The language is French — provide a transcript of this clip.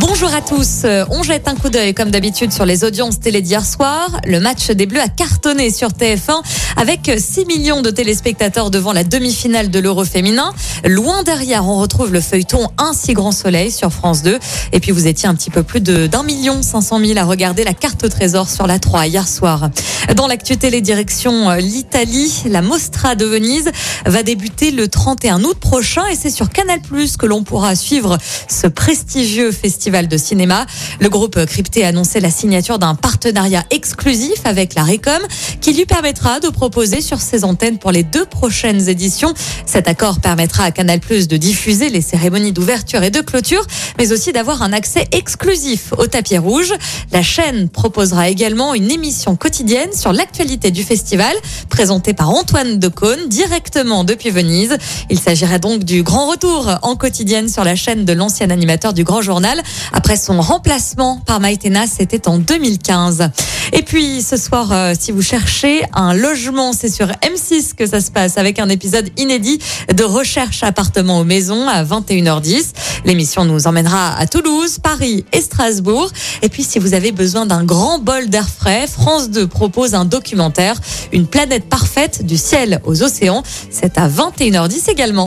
Bonjour à tous. Euh, On jette un coup d'œil comme d'habitude sur les audiences télé d'hier soir. Le match des Bleus a cartonné sur TF1 avec 6 millions de téléspectateurs devant la demi-finale de l'Euro féminin. Loin derrière, on retrouve le feuilleton Un si grand soleil sur France 2. Et puis vous étiez un petit peu plus d'un million cinq cent mille à regarder la carte trésor sur la 3 hier soir. Dans l'actu télé direction euh, l'Italie, la Mostra de Venise va débuter le 31 août prochain et c'est sur Canal+ que l'on pourra suivre ce prestigieux festival de cinéma. Le groupe Crypté a annoncé la signature d'un partenariat exclusif avec la Récom qui lui permettra de proposer sur ses antennes pour les deux prochaines éditions. Cet accord permettra à Canal+ de diffuser les cérémonies d'ouverture et de clôture, mais aussi d'avoir un accès exclusif au tapis rouge. La chaîne proposera également une émission quotidienne sur l'actualité du festival, présentée par Antoine Decaune directement depuis Venise. Il s'agirait donc du grand retour en quotidienne sur la chaîne de l'ancien animateur du Grand Journal après son remplacement par Maïtena, c'était en 2015. Et puis ce soir, euh, si vous cherchez un logement, c'est sur M6 que ça se passe avec un épisode inédit de recherche appartement aux maisons à 21h10. L'émission nous emmènera à Toulouse, Paris et Strasbourg. Et puis si vous avez besoin d'un grand bol d'air frais, France 2 propose un documentaire, Une planète parfaite du ciel aux océans. C'est à 21h10 également.